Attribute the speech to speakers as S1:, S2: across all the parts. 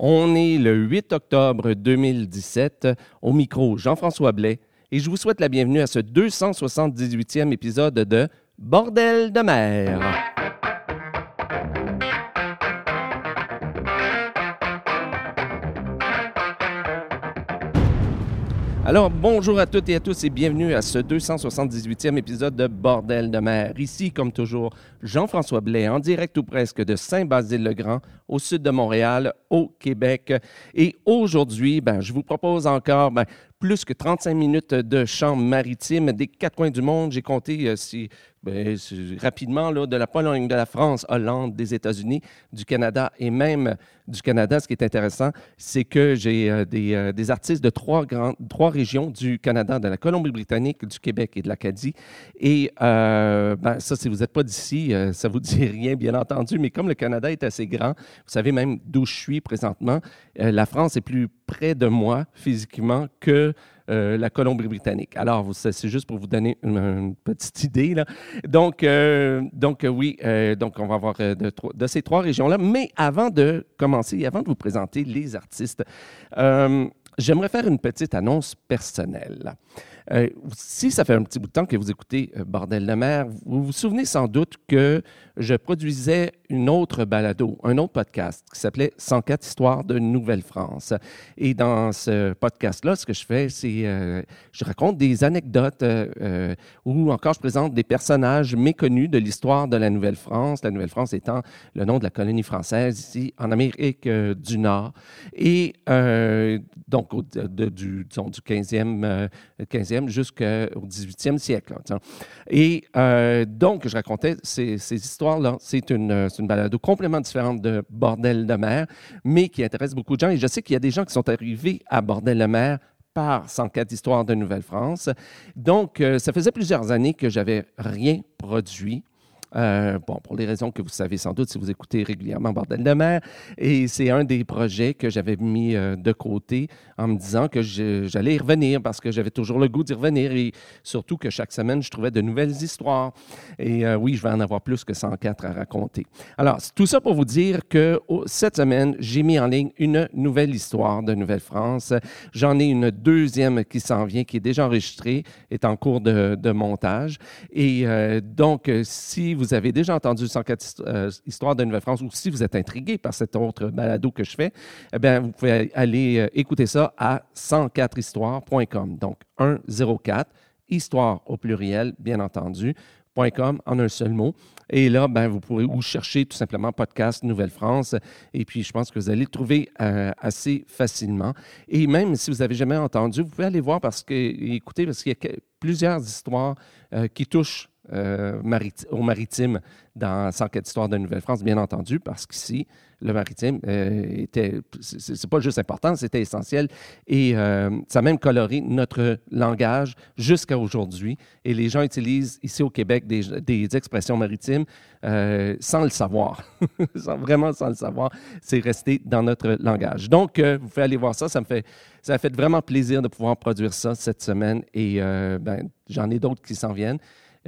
S1: On est le 8 octobre 2017. Au micro, Jean-François Blais. Et je vous souhaite la bienvenue à ce 278e épisode de Bordel de mer. Alors, bonjour à toutes et à tous et bienvenue à ce 278e épisode de Bordel de mer. Ici, comme toujours, Jean-François Blais, en direct ou presque de Saint-Basile-le-Grand, au sud de Montréal, au Québec. Et aujourd'hui, ben, je vous propose encore ben, plus que 35 minutes de chant maritime des quatre coins du monde. J'ai compté, euh, si ben, rapidement, là, de la Pologne, de la France, Hollande, des États-Unis, du Canada et même du Canada. Ce qui est intéressant, c'est que j'ai euh, des, euh, des, artistes de trois, grandes, trois régions du Canada, de la Colombie-Britannique, du Québec et de l'Acadie. Et ben, ça, si vous n'êtes pas d'ici, ça vous dit rien, bien entendu. Mais comme le Canada est assez grand, vous savez même d'où je suis présentement, la France est plus près de moi physiquement que la Colombie-Britannique. Alors, c'est juste pour vous donner une, petite idée. Donc, euh, donc euh, oui, donc on va avoir de, de ces trois régions-là. Mais avant de commencer, avant de vous présenter les artistes, j'aimerais faire une petite annonce personnelle. Euh, si ça fait un petit bout de temps que vous écoutez euh, Bordel de mer, vous vous souvenez sans doute que je produisais une autre balado, un autre podcast qui s'appelait 104 histoires de Nouvelle-France. Et dans ce podcast-là, ce que je fais, c'est euh, je raconte des anecdotes ou encore je présente des personnages méconnus de l'histoire de la Nouvelle-France, la Nouvelle-France étant le nom de la colonie française ici en Amérique du Nord. Et donc, du, disons, du 15e, 15e jusqu'au 18e siècle. Et euh, donc, je racontais ces, histoires-là. C'est une, une balado complètement différente de Bordel de mer, mais qui intéresse beaucoup de gens. Et je sais qu'il y a des gens qui sont arrivés à Bordel de mer par 104 histoires de Nouvelle-France. Donc, euh, ça faisait plusieurs années que j'avais rien produit. Euh, bon, pour les raisons que vous savez sans doute si vous écoutez régulièrement Bordel de mer. Et c'est un des projets que j'avais mis euh, de côté en me disant que j'allais y revenir parce que j'avais toujours le goût d'y revenir et surtout que chaque semaine, je trouvais de nouvelles histoires. Et euh, oui, je vais en avoir plus que 104 à raconter. Alors, tout ça pour vous dire que cette semaine, j'ai mis en ligne une nouvelle histoire de Nouvelle-France. J'en ai une deuxième qui s'en vient, qui est déjà enregistrée, est en cours de, de montage. Et donc, si vous avez déjà entendu 104 euh, histoires de Nouvelle-France ou si vous êtes intrigué par cette autre balado que je fais, eh bien, vous pouvez aller euh, écouter ça à 104histoire.com. Donc, 104, histoire au pluriel, bien entendu, .com en un seul mot. Et là, ben, vous pourrez ou chercher tout simplement podcast Nouvelle-France. Et puis, je pense que vous allez le trouver euh, assez facilement. Et même si vous n'avez jamais entendu, vous pouvez aller voir parce que, écoutez, parce qu'il y a plusieurs histoires qui touchent euh, au maritime dans 104 histoires de Nouvelle-France, bien entendu, parce qu'ici, le maritime euh, était, c'est pas juste important, c'était essentiel. Et euh, ça a même coloré notre langage jusqu'à aujourd'hui. Et les gens utilisent ici au Québec des, des expressions maritimes sans le savoir, vraiment sans le savoir. C'est resté dans notre langage. Donc, vous pouvez aller voir ça. Ça me fait, ça a fait vraiment plaisir de pouvoir produire ça cette semaine. Et ben, j'en ai d'autres qui s'en viennent.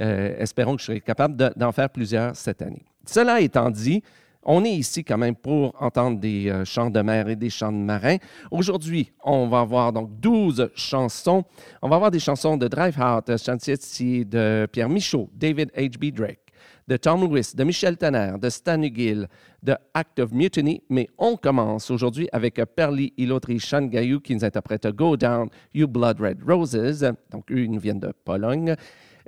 S1: Euh, espérons que je serai capable d'en faire plusieurs cette année. Cela étant dit, on est ici quand même pour entendre des euh, chants de mer et des chants de marins. Aujourd'hui, on va avoir donc 12 chansons. On va avoir des chansons de Drive Heart, Chantier de Pierre Michaud, David H.B. Drake, de Tom Lewis, de Michel Tanner, de Stan Gill, de Act of Mutiny. Mais on commence aujourd'hui avec Perly Ilotri Gayou qui nous interprète Go Down, You Blood Red Roses. Donc, eux, ils nous viennent de Pologne.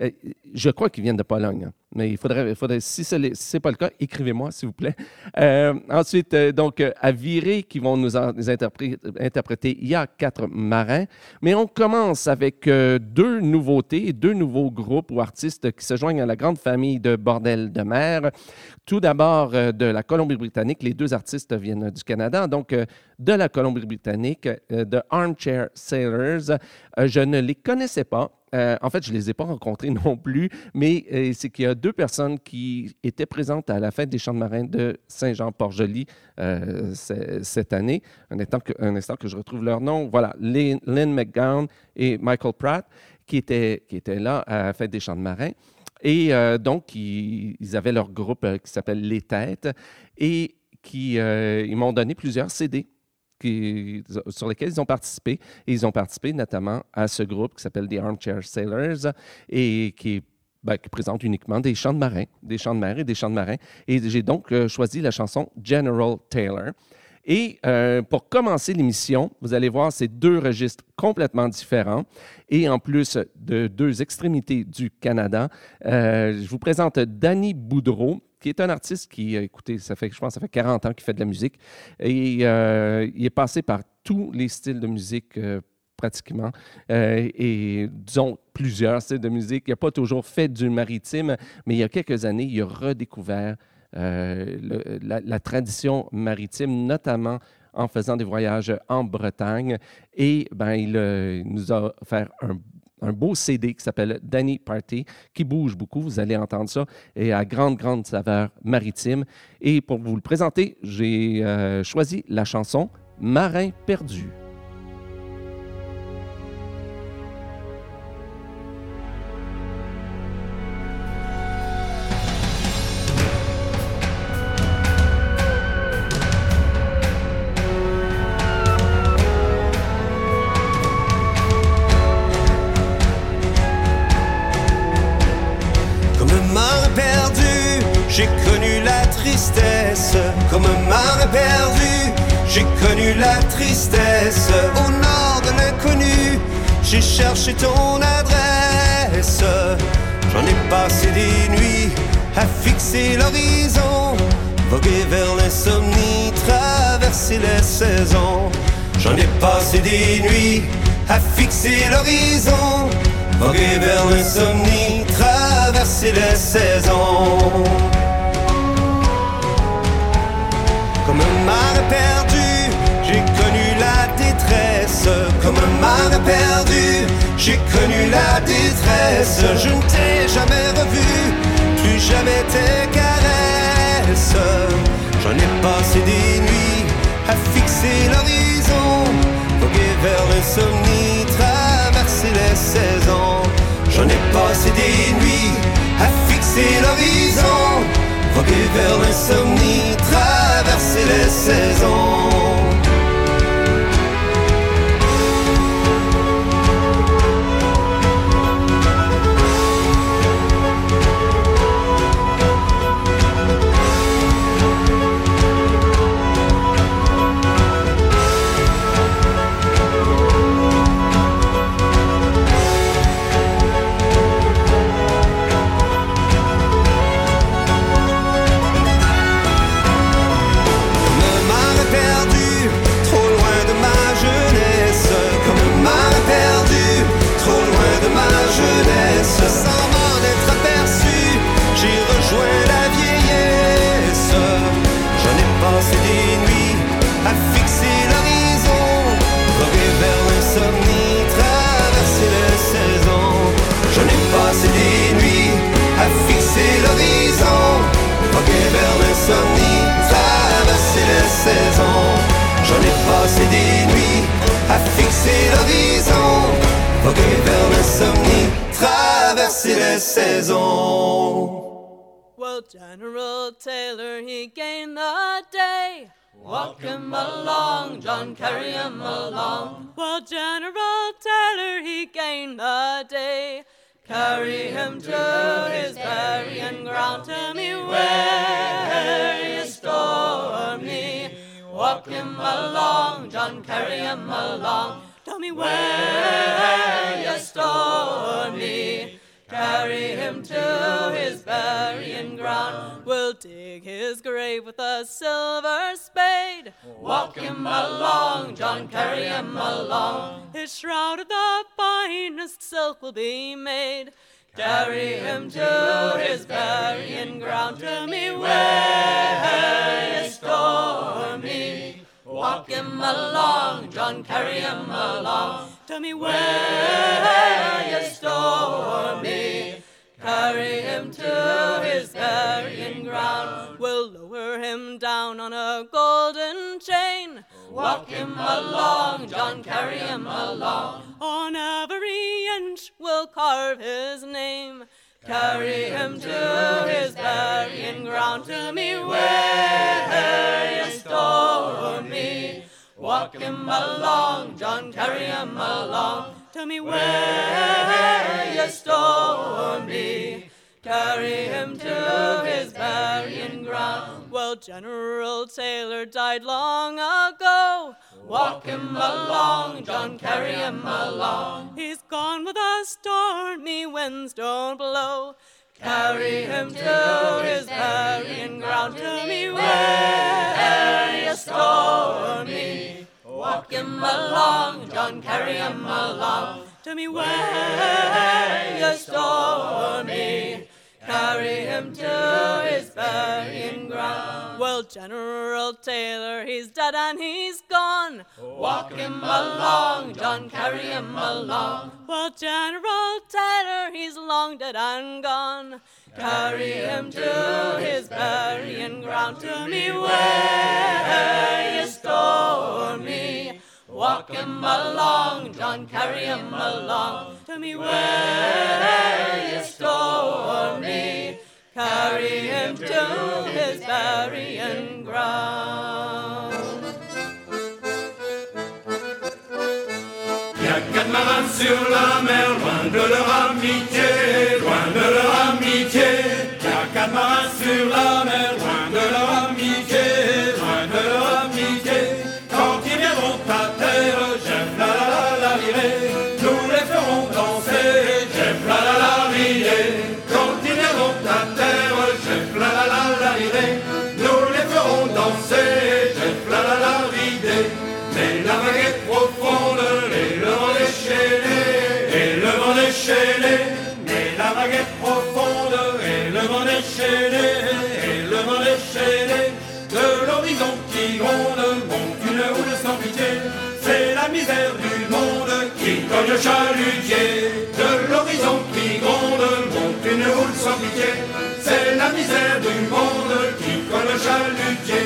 S1: Euh, je crois qu'ils viennent de Pologne. Hein. Mais il faudrait, si ce n'est pas le cas, écrivez-moi, s'il vous plaît. Euh, ensuite, euh, donc, à Viré, qui vont nous, interpréter, il y a quatre marins. Mais on commence avec deux nouveautés, deux nouveaux groupes ou artistes qui se joignent à la grande famille de Bordel de mer. Tout d'abord, de la Colombie-Britannique, les deux artistes viennent du Canada. Donc, de la Colombie-Britannique, de Armchair Sailors. je ne les connaissais pas. Euh, en fait, je ne les ai pas rencontrés non plus, mais euh, c'est qu'il y a deux personnes qui étaient présentes à la fête des Champs de Marins de Saint-Jean-Port-Joli euh, cette année. Un instant, que, je retrouve leur nom. Voilà, Lynn McGowan et Michael Pratt qui étaient, là à la fête des Champs de Marins. Et donc, ils, avaient leur groupe qui s'appelle Les Têtes et qui ils m'ont donné plusieurs CD sur lesquels ils ont participé. Et ils ont participé notamment à ce groupe qui s'appelle The Armchair Sailors et qui ben, présente uniquement des chants de marins, des chants de mer et des chants de marins. Et j'ai donc euh, choisi la chanson General Taylor. Et euh, pour commencer l'émission, vous allez voir ces deux registres complètement différents. Et en plus de deux extrémités du Canada, euh, je vous présente Danny Boudreau, qui est un artiste qui, écoutez, ça fait, je pense, ça fait 40 ans qu'il fait de la musique. Et euh, il est passé par tous les styles de musique pratiquement, et disons plusieurs styles de musique. Il n'a pas toujours fait du maritime, mais il y a quelques années, il a redécouvert euh, la, tradition maritime, notamment en faisant des voyages en Bretagne. Et ben, il, euh, nous a offert un, beau CD qui s'appelle Danny Party, qui bouge beaucoup, vous allez entendre ça, et à grande, grande saveur maritime. Et pour vous le présenter, j'ai euh, choisi la chanson Marin perdu.
S2: Passé des nuits à fixer l'horizon, voguer vers l'insomnie, traverser les saisons. Comme un mar perdu comme un mar perdu. J'ai connu la détresse, je ne t'ai jamais revu, plus jamais tes Passé des nuits à fixer l'horizon, voguer vers l'insomnie, traverser les saisons. à fixer l'horizon. Voguer vers l'insomnie, traverser les saisons. Well, General Taylor, he gained the day.
S3: Walk him along, John, carry him along. Well, General Taylor, he gained the day. Carry him to his burying ground, tell me where is stormy Walk him along, John, carry him along. Tell me where you store me. Carry him to his burying ground. We'll dig his grave with a silver spade. Walk him along, John, carry him along. His shroud of the finest silk will be made. Carry him to his burying ground, to me where he is stormy. Walk him along, John, carry him along, Tell me where he is stormy. Carry him to his burying ground. We'll lower him down on a golden chain. Walk him along, John, carry him along. On every inch we'll carve his name. Carry him to his burying ground to me where you store me. Walk him along, John, carry him along. Tell me where you store me his burying ground.
S4: Well, General Taylor died long ago. Walk him along, John, carry him along. He's gone with a stormy winds don't blow. Carry him to his burying ground. to me where stole me. Walk him along, John, carry him along. Tell me where stole me. Carry him to his burying ground. Well, General Taylor, he's dead and he's gone. Walk him along, John, carry him along. Well, General Taylor, he's long dead and gone. Carry him to his burying ground. Tell me where you stole me. Walk him along, John, carry him along. Tell me where you stole me. Carry him to his burying ground. Y a quatre marins sur la mer, loin de leur amitié, chalutier. De l'horizon qui gronde monte une houle sans pitié. C'est la misère du monde qui cogne le chalutier.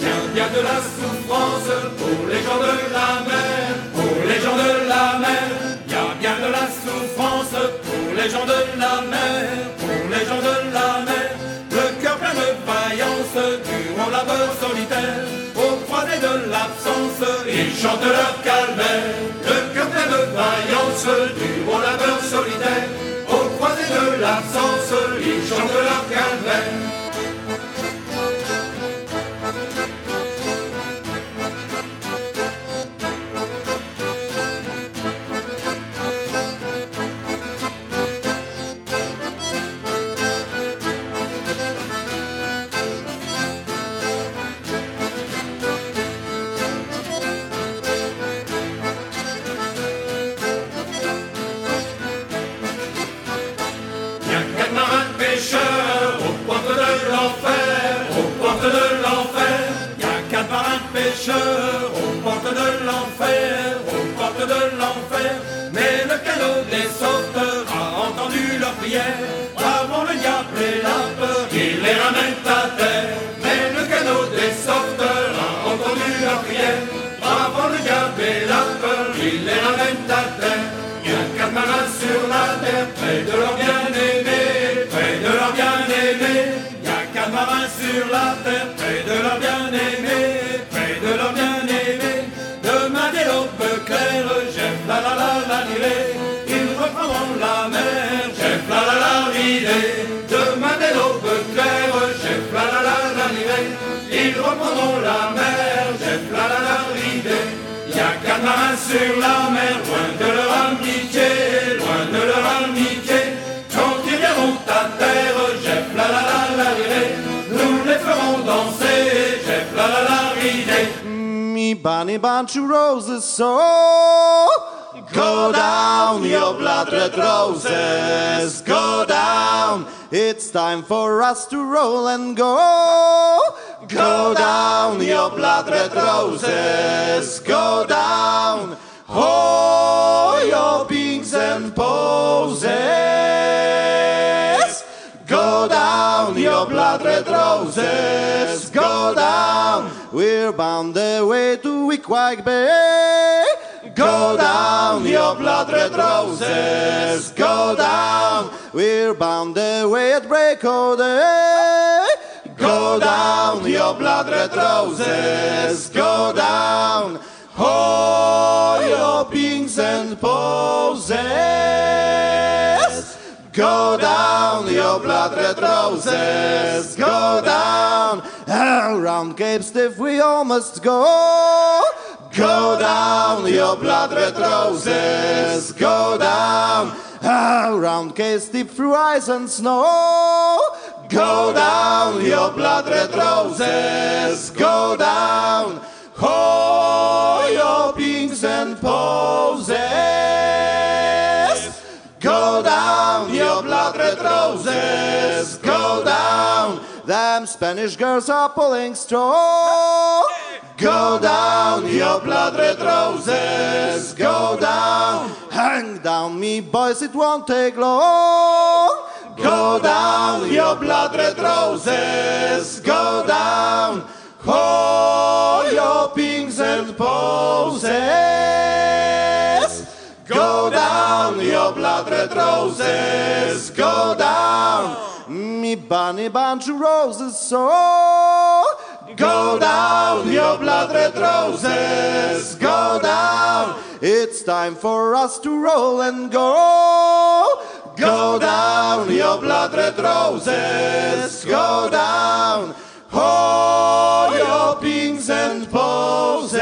S4: Bien, bien de la souffrance pour les gens de la mer, pour les gens de la mer. Bien, bien de la souffrance pour les gens de la mer, pour les gens de la mer. Le cœur plein de vaillance durant la beurre solitaire, au croisé de l'absence, ils chantent leur calvaire. De vaillance durant la beurre solitaire, au croisé de l'absence, ils chantent leur calvaire.
S5: Bunny bunch of roses, so go down, your blood red roses, go down. It's time for us to roll and go. Go down, your blood red roses, go down. Oh, your pinks and posies. Go down, your blood red roses, go down. We're bound the way to Wequag Bay. Go down, your blood red roses, go down. We're bound the way at break of day. Go down, your blood red roses, go down. Oh, your pinks and poses. Go down, your blood red roses, go down around Cape Stiff we all must go. Go down, your blood red roses. Go down, around Cape Stiff through ice and snow. Go down, your blood red roses. Go down, oh, your pinks and posies. Go down, your blood red roses. Go down, them Spanish girls are pulling straw. Go down, your blood red roses. Go down, hang down, me boys, it won't take long. Go down, your blood red roses. Go down, oh, your pinks and posies. Go down, your blood red roses. Go down, me bunny bunch of roses. So go down, your blood red roses. Go down. It's time for us to roll and go. Go down, your blood red roses. Go down. Oh, your pings and posies.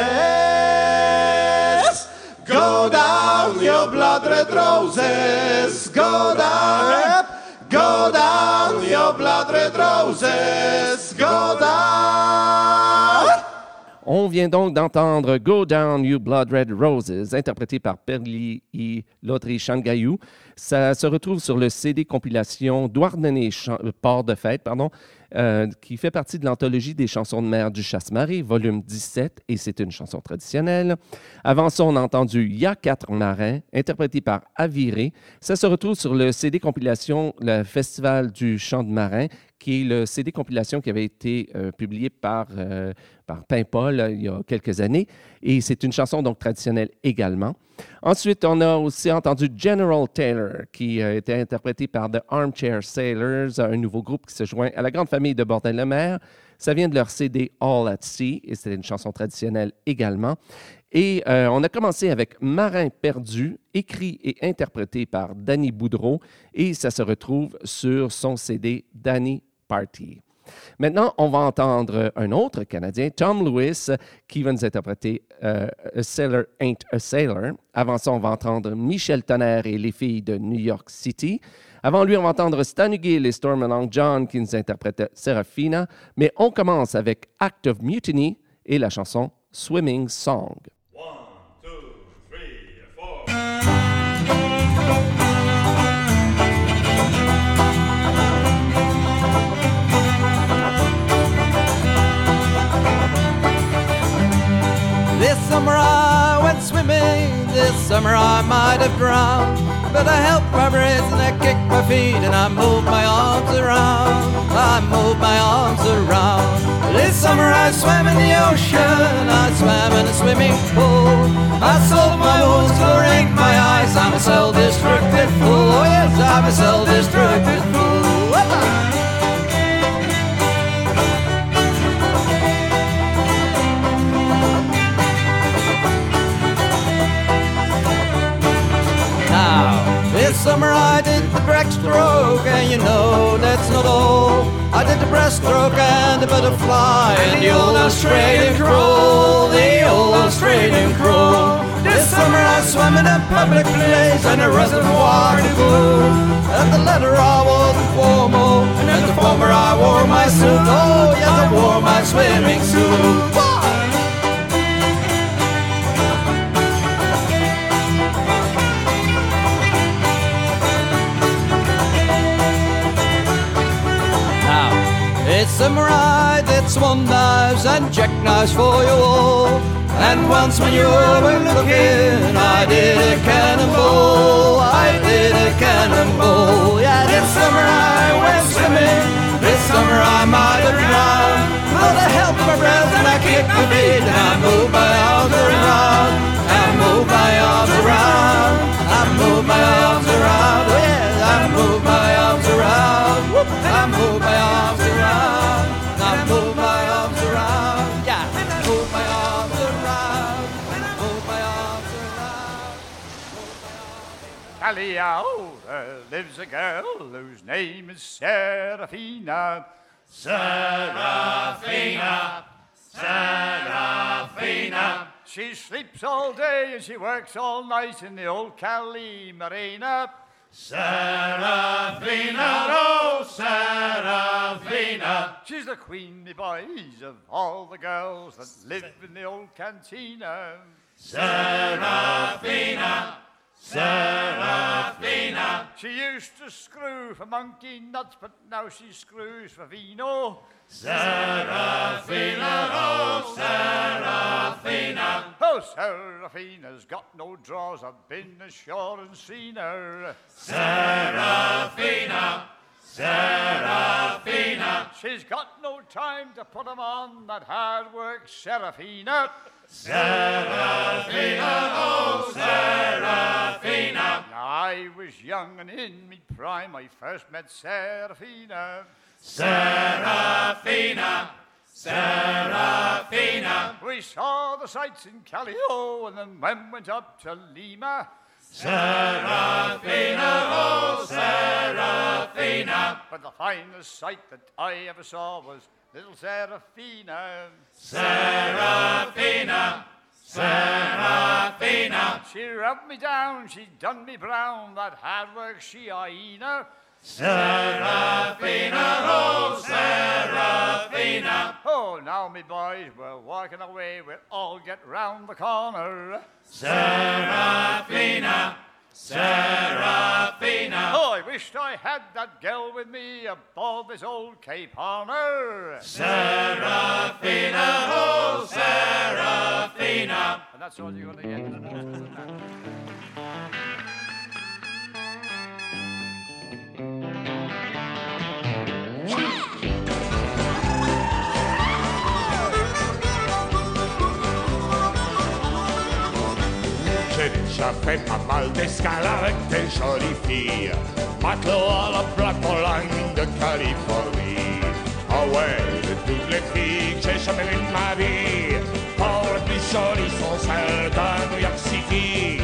S5: Go down, your blood red roses. Go down. Go down, your blood red roses. Go down.
S1: On vient donc d'entendre Go Down You Blood Red Roses, interprété par Perli Lotri Shangayou. Ça se retrouve sur le CD compilation Douarnenez euh, Port de Fête, pardon, euh, qui fait partie de l'anthologie des chansons de mer du Chasse-Marée, volume 17, et c'est une chanson traditionnelle. Avant ça, on a entendu Ya quatre marins, interprété par Aviré. Ça se retrouve sur le CD compilation Le Festival du chant de marin, qui est le CD compilation qui avait été euh, publié par, euh, par euh, il y a quelques années. Et c'est une chanson donc traditionnelle également. Ensuite, on a aussi entendu General Taylor, qui a été interprété par The Armchair Sailors, un nouveau groupe qui se joint à la grande famille de Bordel-le-Mer. Ça vient de leur CD All at Sea, et c'est une chanson traditionnelle également. Et euh, on a commencé avec Marin perdu, écrit et interprété par Danny Boudreau, et ça se retrouve sur son CD Danny Party. Maintenant, on va entendre un autre Canadien, Tom Lewis, qui va nous interpréter euh, A Sailor Ain't a Sailor. Avant ça, on va entendre Michel Tonnerre et les filles de New York City. Avant lui, on va entendre Stan Gill et Storm Along John qui nous interprètent Serafina. Mais on commence avec Act of Mutiny et la chanson Swimming Song.
S6: This summer I went swimming, this summer I might have drowned. But I held my breath and I kicked my feet and I moved my arms around. I moved my arms around. This summer I swam in the ocean, I swam in a swimming pool. I sold my wounds ink my eyes, I'm a self-destructive fool. Oh yes, I'm a self-destructive fool. Summer I did the backstroke, and you know that's not all. I did the breaststroke and the butterfly, and the old Australian crawl, the old Australian crawl. This summer I swam in a public place, and a reservoir to go. At the latter I the formal, and the former I wore my suit. Oh, yes, I wore my swimming suit. It's samurai that swan knives and jackknives for you all. And once when you were looking, I did a cannonball. I did a cannonball. Yeah, this summer I went swimming. This summer I might have drowned. But I held my breath and I kicked the beat and I moved my arms around. I moved my arms around. I moved my arms around. Yeah, Move my arms around.
S7: Allez, there lives a girl whose name is Seraphina. Seraphina, Seraphina. She sleeps all day and she works all night in the old Cali Marina. Seraphina, oh Seraphina. She's the queen, me boys, of all the girls that live in the old cantina. Seraphina, Seraphina. She used to screw for monkey nuts, but now she screws for vino. Seraphina, oh Seraphina. Oh, Seraphina's got no drawers. I've been ashore and seen her. Seraphina. Seraphina. She's got no time to put 'em on that hard work, Seraphina. Seraphina, oh Seraphina. Now I was young and in me prime, I first met Seraphina. Seraphina, Seraphina. We saw the sights in Callio and then went up to Lima. Seraphina, oh Seraphina. But the finest sight that I ever saw was little Seraphina. Seraphina, Seraphina. She rubbed me down, she done me brown, that hard work she hyena. Seraphina, oh Seraphina. Oh, now me boys, we're walking away, we'll all get round the corner. Seraphina, Seraphina. Oh, I wished I had that girl with me aboard this old Cape Horner. Seraphina, oh Seraphina. And that's all you're going to get.
S8: J'ai déjà fait pas mal d'escales avec des jolies filles. Matelot à la Line de Californie. Ah ouais, de toutes les filles que j'ai jamais vues de ma vie. Oh, les plus jolies sont celles de New York City.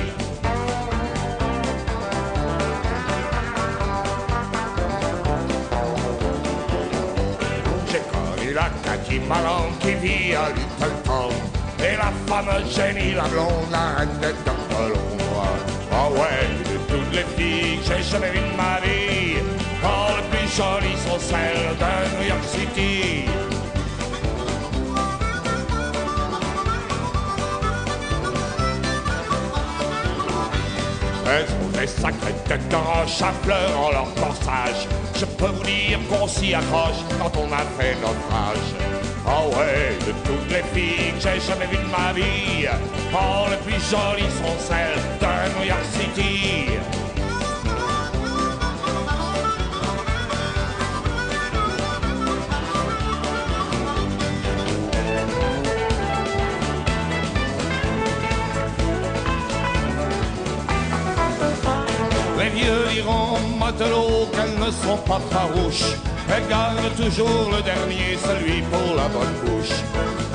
S8: J'ai connu la Cathy Malone qui vit à Littleton Et la fameuse Jenny, la blonde, la reine des l'ombre Ah ouais, de toutes les filles que j'ai jamais vues de ma vie Oh, les plus jolies sont celles de New York City Elles ont des sacrées têtes de roche à fleurs en leur corsage. Je peux vous dire qu'on s'y accroche quand on a fait naufrage. Oh ouais, de toutes les filles que j'ai jamais vues de ma vie, oh les plus jolies sont celles de New York City. Les vieux diront matelots qu'elles ne sont pas farouches. Elles gardent toujours le dernier, celui pour la bonne bouche.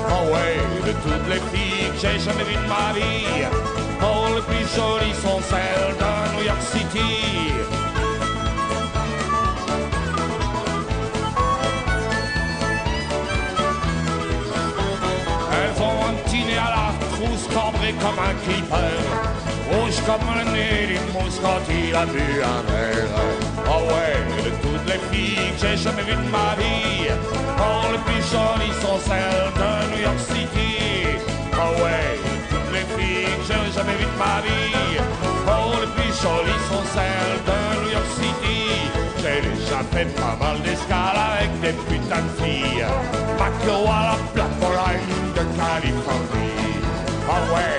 S8: Oh ouais, de toutes les filles que j'ai jamais vues de ma vie, oh les plus jolies sont celles de New York City. Elles ont un petit nez à la trousse cambré comme un clipper Rouge comme le nez d'une mousse quand il a bu un verre Oh ouais, de toutes les filles que j'ai jamais vues de ma vie Oh, les plus jolies sont celles de New York City. Oh ouais, de toutes les filles que j'ai jamais vues de ma vie Oh, les plus jolies sont celles de New York City. J'ai déjà fait pas mal d'escales avec des putains de filles. Maclo à la plateforme de Californie. Oh ouais,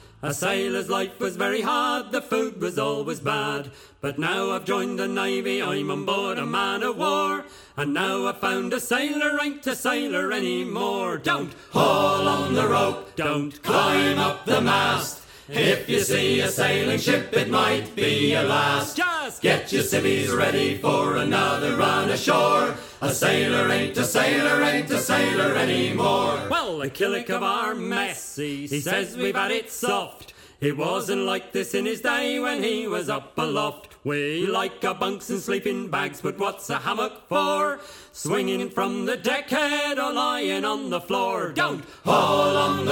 S9: A
S10: sailor's life was very hard, the food was always bad. But now I've joined the Navy, I'm on board a man of war. And now I've found a sailor ain't a sailor anymore. Don't haul on the rope, don't climb up the mast. If you see a sailing ship, it might be your last. Just get your civvies ready for another run ashore. A sailor ain't a sailor, ain't a sailor anymore. Well, the killick of our mess, he, says we've had it soft. It wasn't like this in his day when he was up aloft. We like our bunks and sleeping bags, but what's a hammock for? Swinging from the deckhead or lying on the floor. Don't haul on the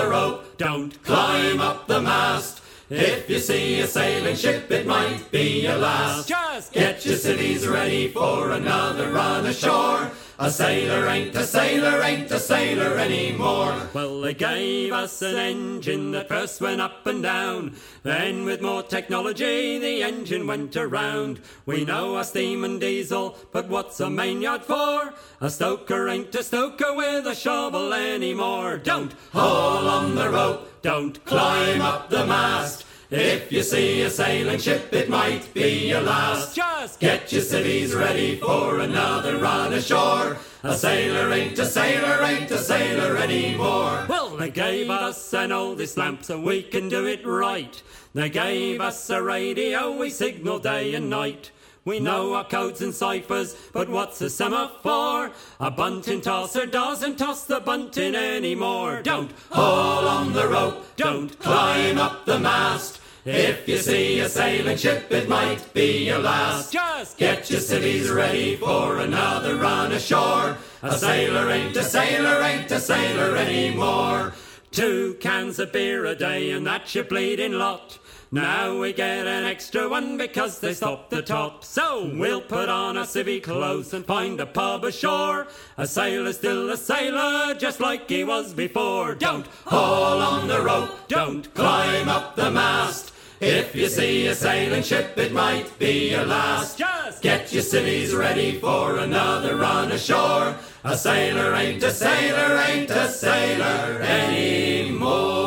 S10: don't climb up the mast. If you see a sailing ship, it might be your last. Just get your civvies ready for another run ashore. A sailor ain't a sailor, ain't a sailor anymore. Well, they gave us an engine that first went up and down. Then, with more technology, the engine went around. We know a steam and diesel, but what's a main yard for? A stoker ain't a stoker with a shovel anymore. Don't haul on the rope, don't climb up the mast. If you see a sailing ship, it might be your last. Just get your civvies ready for another run ashore. A sailor ain't a sailor, ain't a sailor anymore. Well, they gave us an oldest lamp so we can do it right. They gave us a radio, we signal day and night. We know our codes and ciphers, but what's a semaphore? A bunting tosser doesn't toss the bunting anymore. Don't haul on the rope, don't climb up the mast. If you see a sailing ship, it might be your last. Just get your civvies ready for another run ashore. A sailor ain't a sailor, ain't a sailor anymore. Two cans of beer a day, and that's your bleeding lot. Now we get an extra one because they stopped the top. So we'll put on our civvy clothes and find a pub ashore. A sailor's still a sailor, just like he was before. Don't haul on the rope, don't climb up the mast. If you see a sailing ship, it might be your last. Just get your civvies ready for another run ashore. A sailor ain't a sailor, ain't a sailor anymore.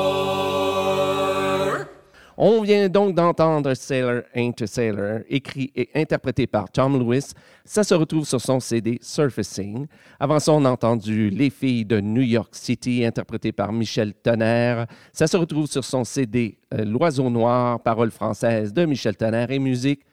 S1: On vient donc d'entendre Sailor Ain't a Sailor, écrit et interprété par Tom Lewis. Ça se retrouve sur son CD Surfacing. Avant ça, on a entendu Les filles de New York City, interprété par Michel Tonnerre. Ça se retrouve sur son CD euh, L'Oiseau Noir, paroles françaises de Michel Tonnerre et musique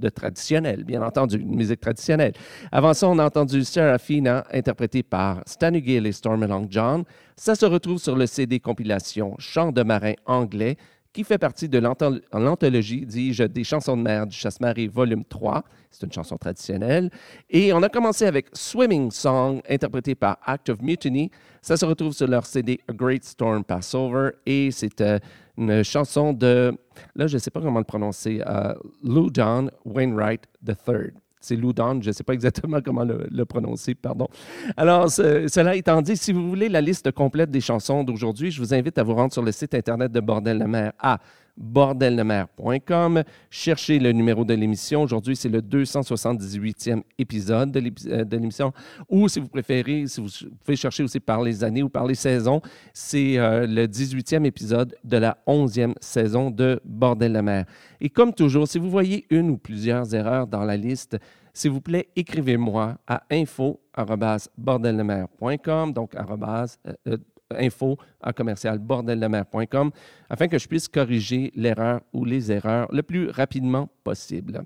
S1: de bien entendu, musique traditionnelle. Avant ça, on a entendu Serafina, interprétée par Stanley Gill et Storm Long John. Ça se retrouve sur le CD compilation Chants de marin anglais, qui fait partie de l'anthol- l'anthologie, dis-je, des chansons de mer du Chasse-Marée, volume 3. C'est une chanson traditionnelle. Et on a commencé avec Swimming Song, interprété par Act of Mutiny. Ça se retrouve sur leur CD A Great Storm Passover. Et c'est euh, une chanson de, là, je ne sais pas comment le prononcer, euh, Loudon Wainwright III. C'est Loudon, je ne sais pas exactement comment le, prononcer, pardon. Alors, ce- cela étant dit, si vous voulez la liste complète des chansons d'aujourd'hui, je vous invite à vous rendre sur le site Internet de Bordel de mer à bordeldemer.com. Cherchez le numéro de l'émission. Aujourd'hui, c'est le 278e épisode euh, de l'émission. Ou, si vous préférez, si vous pouvez chercher aussi par les années ou par les saisons, c'est euh, le 18e épisode de la 11e saison de Bordel de mer. Et comme toujours, si vous voyez une ou plusieurs erreurs dans la liste, s'il vous plaît, écrivez-moi à info.bordeldemer.com, donc euh, info à commercial bordeldemer.com, afin que je puisse corriger l'erreur ou les erreurs le plus rapidement possible.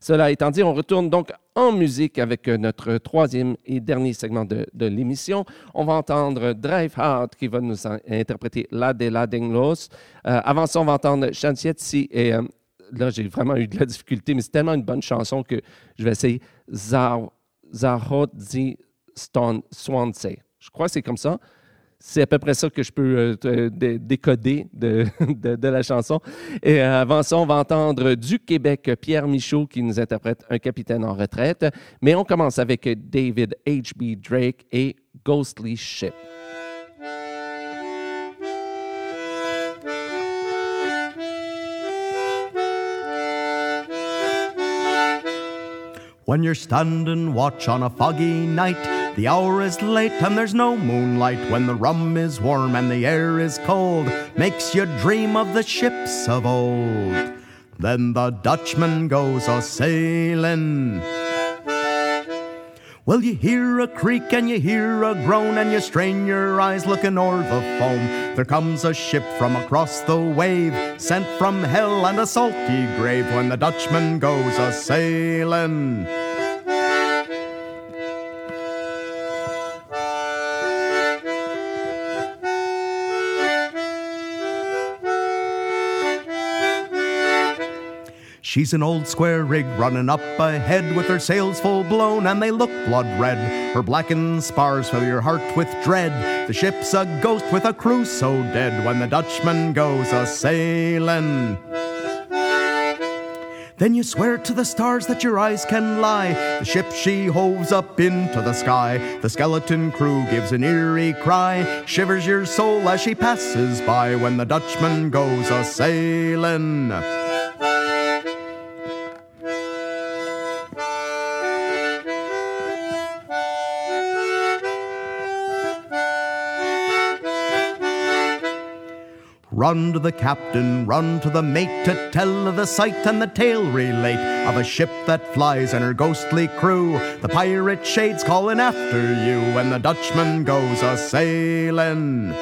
S1: Cela étant dit, on retourne donc en musique avec notre troisième et dernier segment de, l'émission. On va entendre Drive Hard qui va nous en- interpréter La de la Denglos. Euh, avant ça, on va entendre Chantietzi et euh, là, j'ai vraiment eu de la difficulté, mais c'est tellement une bonne chanson que je vais essayer Zahodzi Swansea. Je crois que c'est comme ça. C'est à peu près ça que je peux euh, décoder de, de- de la chanson. Et euh, avant ça, on va entendre du Québec Pierre Michaud qui nous interprète Un capitaine en retraite. Mais on commence avec David H.B. Drake et Ghostly Ship.
S9: When you're standing watch on a foggy night, The hour is late and there's no moonlight when the rum is warm and the air is cold. Makes you dream of the ships of old. Then the Dutchman goes a sailing. Well, you hear a creak and you hear a groan, and you strain your eyes looking o'er the foam. There comes a ship from across the wave, sent from hell and a salty grave when the Dutchman goes a sailing. She's an old square rig running up ahead with her sails full blown and they look blood red. Her blackened spars fill your heart with dread. The ship's a ghost with a crew so dead when the Dutchman goes a sailing. Then you swear to the stars that your eyes can lie. The ship she hoves up into the sky. The skeleton crew gives an eerie cry. Shivers your soul as she passes by when the Dutchman goes a sailing. Run to the captain, run to the mate to tell of the sight and the tale relate of a ship that flies and her ghostly crew. The pirate shades calling after you when the Dutchman goes a sailing.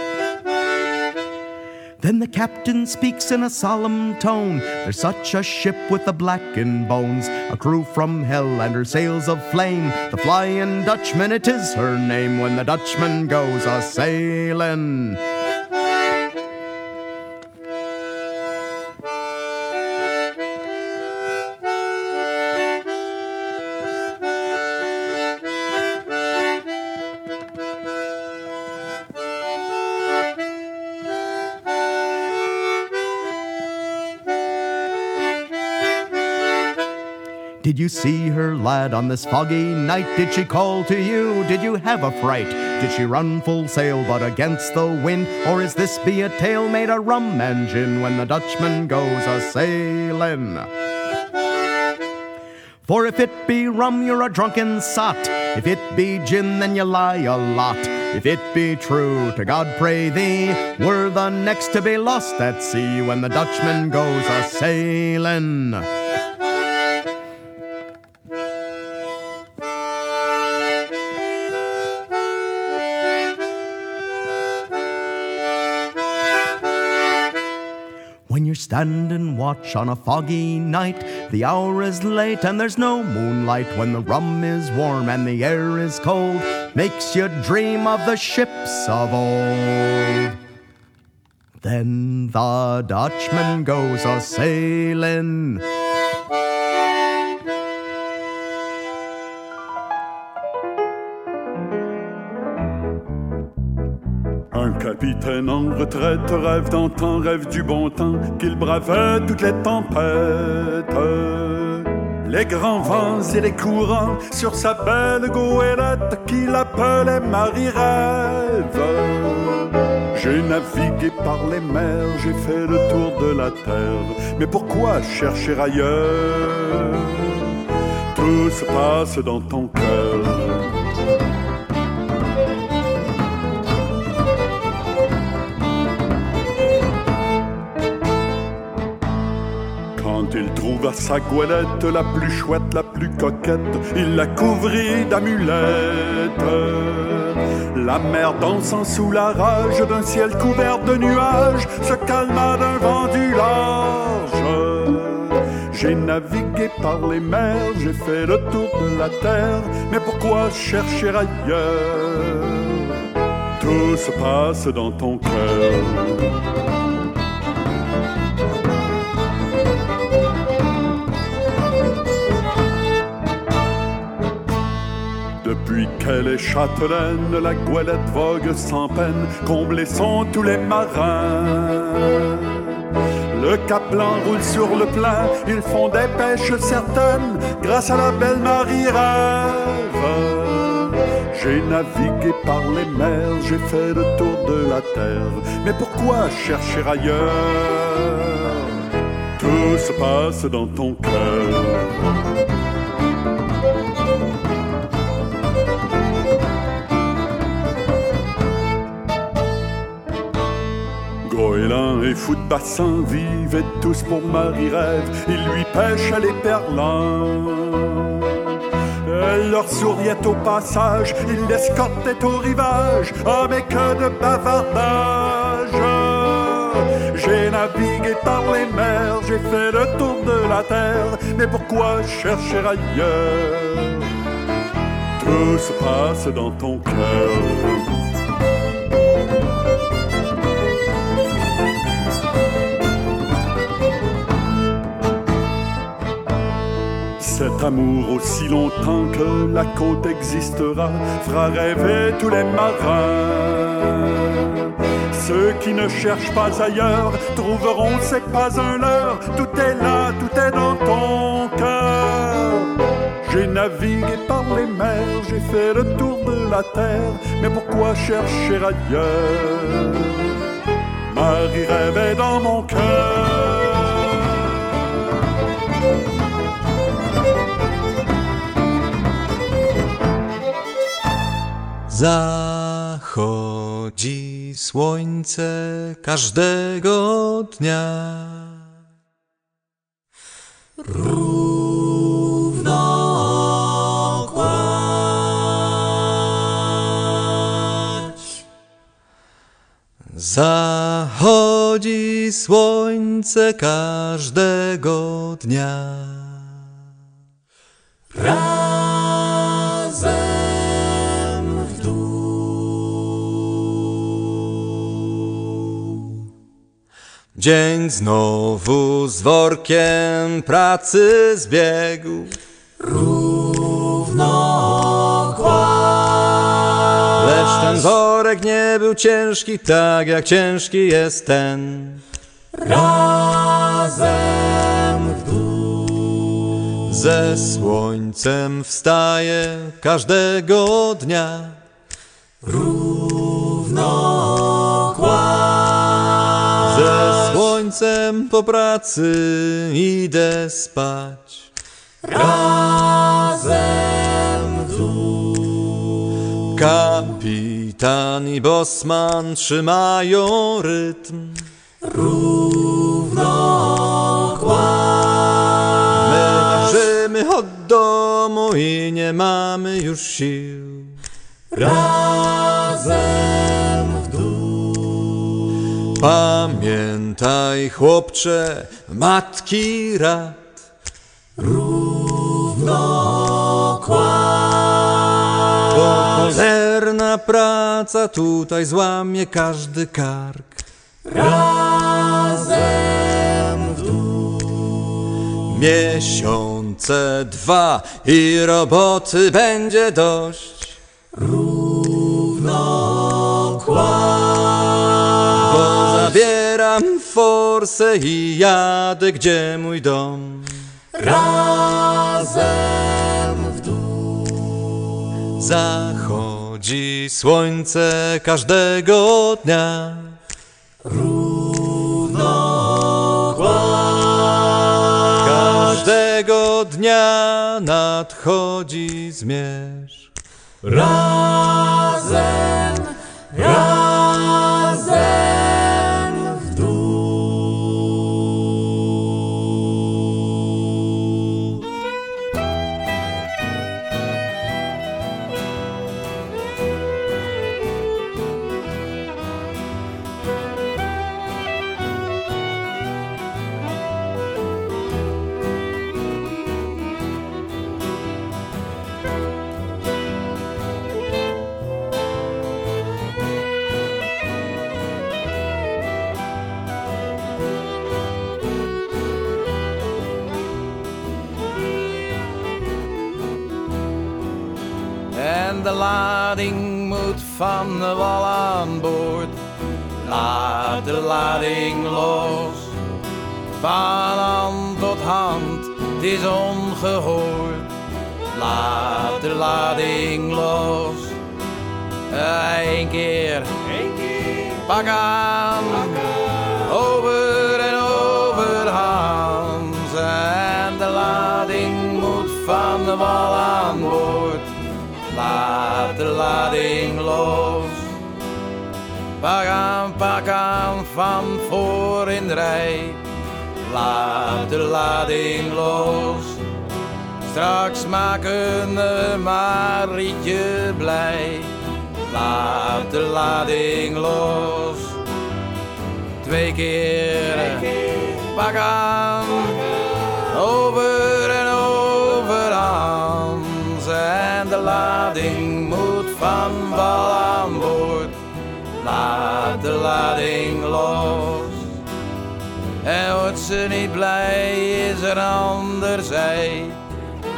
S9: Then the captain speaks in a solemn tone. There's such a ship with the blackened bones, a crew from hell and her sails of flame. The Flying Dutchman, it is her name when the Dutchman goes a sailing. Did you see her, lad, on this foggy night? Did she call to you? Did you have a fright? Did she run full sail but against the wind? Or is this be a tale made of rum and gin when the Dutchman goes a sailing? For if it be rum, you're a drunken sot. If it be gin, then you lie a lot. If it be true, to God pray thee, we're the next to be lost at sea when the Dutchman goes a sailing. When you're watch on a foggy night, the hour is late and there's no moonlight. When the rum is warm and the air is cold, makes you dream of the ships of old. Then the Dutchman goes a sailing.
S11: Capitaine en retraite rêve d'antan, rêve du bon temps, qu'il bravait toutes les tempêtes. Les grands vents et les courants sur sa belle goélette qu'il appelait Marie-Rêve. J'ai navigué par les mers, j'ai fait le tour de la terre, mais pourquoi chercher ailleurs? Tout se passe dans ton cœur. Trouva sa goélette, la plus chouette, la plus coquette, il la couvrit d'amulettes. La mer dansant sous la rage d'un ciel couvert de nuages se calma d'un vent du large. J'ai navigué par les mers, j'ai fait le tour de la terre, mais pourquoi chercher ailleurs? Tout se passe dans ton cœur. Depuis qu'elle est châtelaine, la goélette vogue sans peine, comblés sont tous les marins. Le cap blanc roule sur le plein, ils font des pêches certaines, grâce à la belle Marie-Rêve. J'ai navigué par les mers, j'ai fait le tour de la terre, mais pourquoi chercher ailleurs? Tout se passe dans ton cœur. Goéland et fou de bassin vivaient tous pour Marie-Rêve. Ils lui pêchaient les perlins. Elle leur souriait au passage, il l'escortait au rivage. Ah, mais que de bavardage! J'ai navigué par les mers, j'ai fait le tour de la terre, mais pourquoi chercher ailleurs? Tout se passe dans ton cœur. Amour aussi longtemps que la côte existera fera rêver tous les marins. Ceux qui ne cherchent pas ailleurs trouveront c'est pas un leurre, tout est là, tout est dans ton cœur. J'ai navigué par les mers, j'ai fait le tour de la terre, mais pourquoi chercher ailleurs? Marie rêvait dans mon cœur.
S12: Zachodzi słońce każdego dnia. Równo kładź. Zachodzi słońce każdego dnia. Dzień znowu z workiem pracy zbiegł. Równo. Lecz ten worek nie był ciężki, tak jak ciężki jest ten. Razem w dół. Ze słońcem wstaje każdego dnia. Równo słońcem po pracy idę spać. Razem w. Kapitan i bosman trzymają rytm. Równo kładź. My od domu i nie mamy już sił. Razem. Pamiętaj, chłopcze, matki rad. Równo kładź. Bo cholerna praca tutaj złamie każdy kark. Razem w dół. Miesiące dwa i roboty będzie dość. Równo Bo zabieram forsę i jadę gdzie mój dom. Razem w dół. Zachodzi słońce każdego dnia. Równo. Każdego dnia nadchodzi zmierzch. Razem, razem
S6: lading los. Van hand tot hand, het is ongehoord. Laat de lading los. Eén keer, pak aan. Over en over Hans. En de lading moet van de wal aan boord. Laat de lading los. Pak pak aan van voor in de rij. Laat de lading los. Straks maken we Marietje blij. Laat de lading los. Twee keer, pak aan. Over en over Hans. En de lading moet van wal aan. Laat de lading los. En wordt ze niet blij, is er ander zij.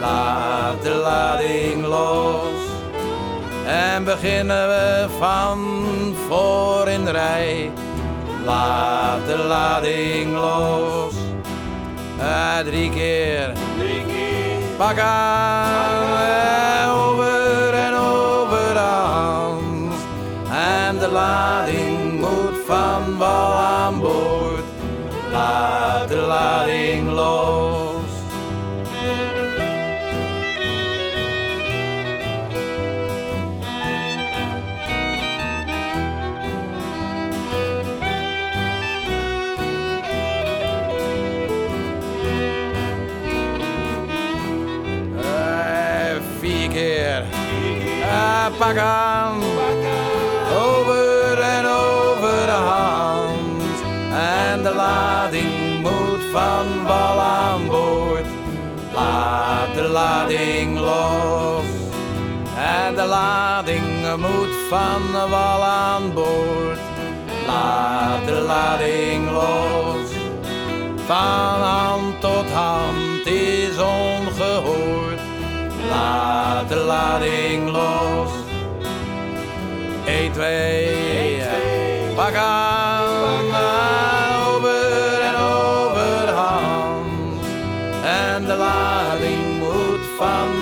S6: Laat de lading los. En beginnen we van voor in de rij. Laat de lading los. Ah, drie keer. Pak aan. Lading moet van wal aan boord. Laat de lading los. Eh, Vier keer. Aan. Over de lading moet van wal aan boord. Laat de lading los. En de lading moet van wal aan boord. Laat de lading los. Van hand tot hand is ongehoord. Laat de lading los. 1, 2, pak aan. from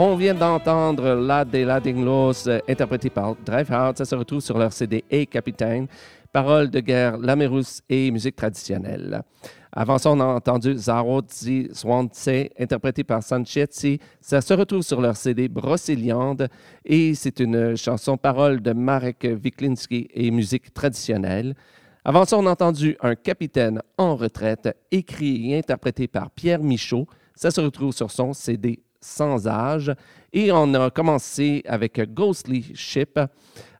S1: On vient d'entendre La de Ladinglos, euh, interprété par Driveheart. Ça se retrouve sur leur CD Hey Capitaine, paroles de guerre, Lamerus et musique traditionnelle. Avant ça, on a entendu Zarotzi Swantse, interprété par Sanchetti. Ça se retrouve sur leur CD Brocéliande et c'est une chanson parole de Marek Wiklinski et musique traditionnelle. Avant ça, on a entendu Un capitaine en retraite, écrit et interprété par Pierre Michaud. Ça se retrouve sur son CD Sans âge. Et on a commencé avec Ghostly Ship,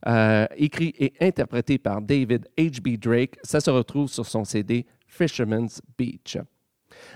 S1: euh, écrit et interprété par David H.B. Drake. Ça se retrouve sur son CD Fisherman's Beach.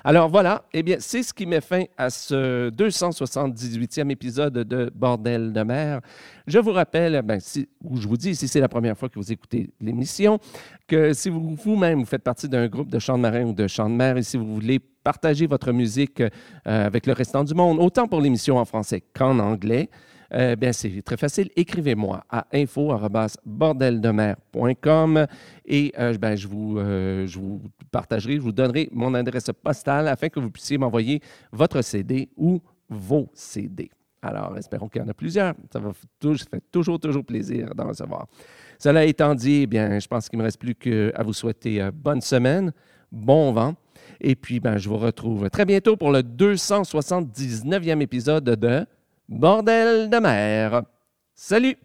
S1: Alors voilà, eh bien, c'est ce qui met fin à ce 278e épisode de Bordel de mer. Je vous rappelle, ben, si, ou je vous dis, si c'est la première fois que vous écoutez l'émission, que si vous- vous-même vous faites partie d'un groupe de chants de marin ou de chants de mer et si vous voulez partager votre musique euh, avec le restant du monde, autant pour l'émission en français qu'en anglais, Euh, bien, c'est très facile. Écrivez-moi à info.bordeldemer.com et euh, ben, je, vous, je vous partagerai, je vous donnerai mon adresse postale afin que vous puissiez m'envoyer votre CD ou vos CD. Alors, espérons qu'il y en a plusieurs. Ça, va fait toujours, toujours plaisir d'en recevoir. Cela étant dit, eh bien, je pense qu'il ne me reste plus qu'à vous souhaiter bonne semaine, bon vent. Et puis, ben, je vous retrouve très bientôt pour le 279e épisode de Bordel de mer. Salut!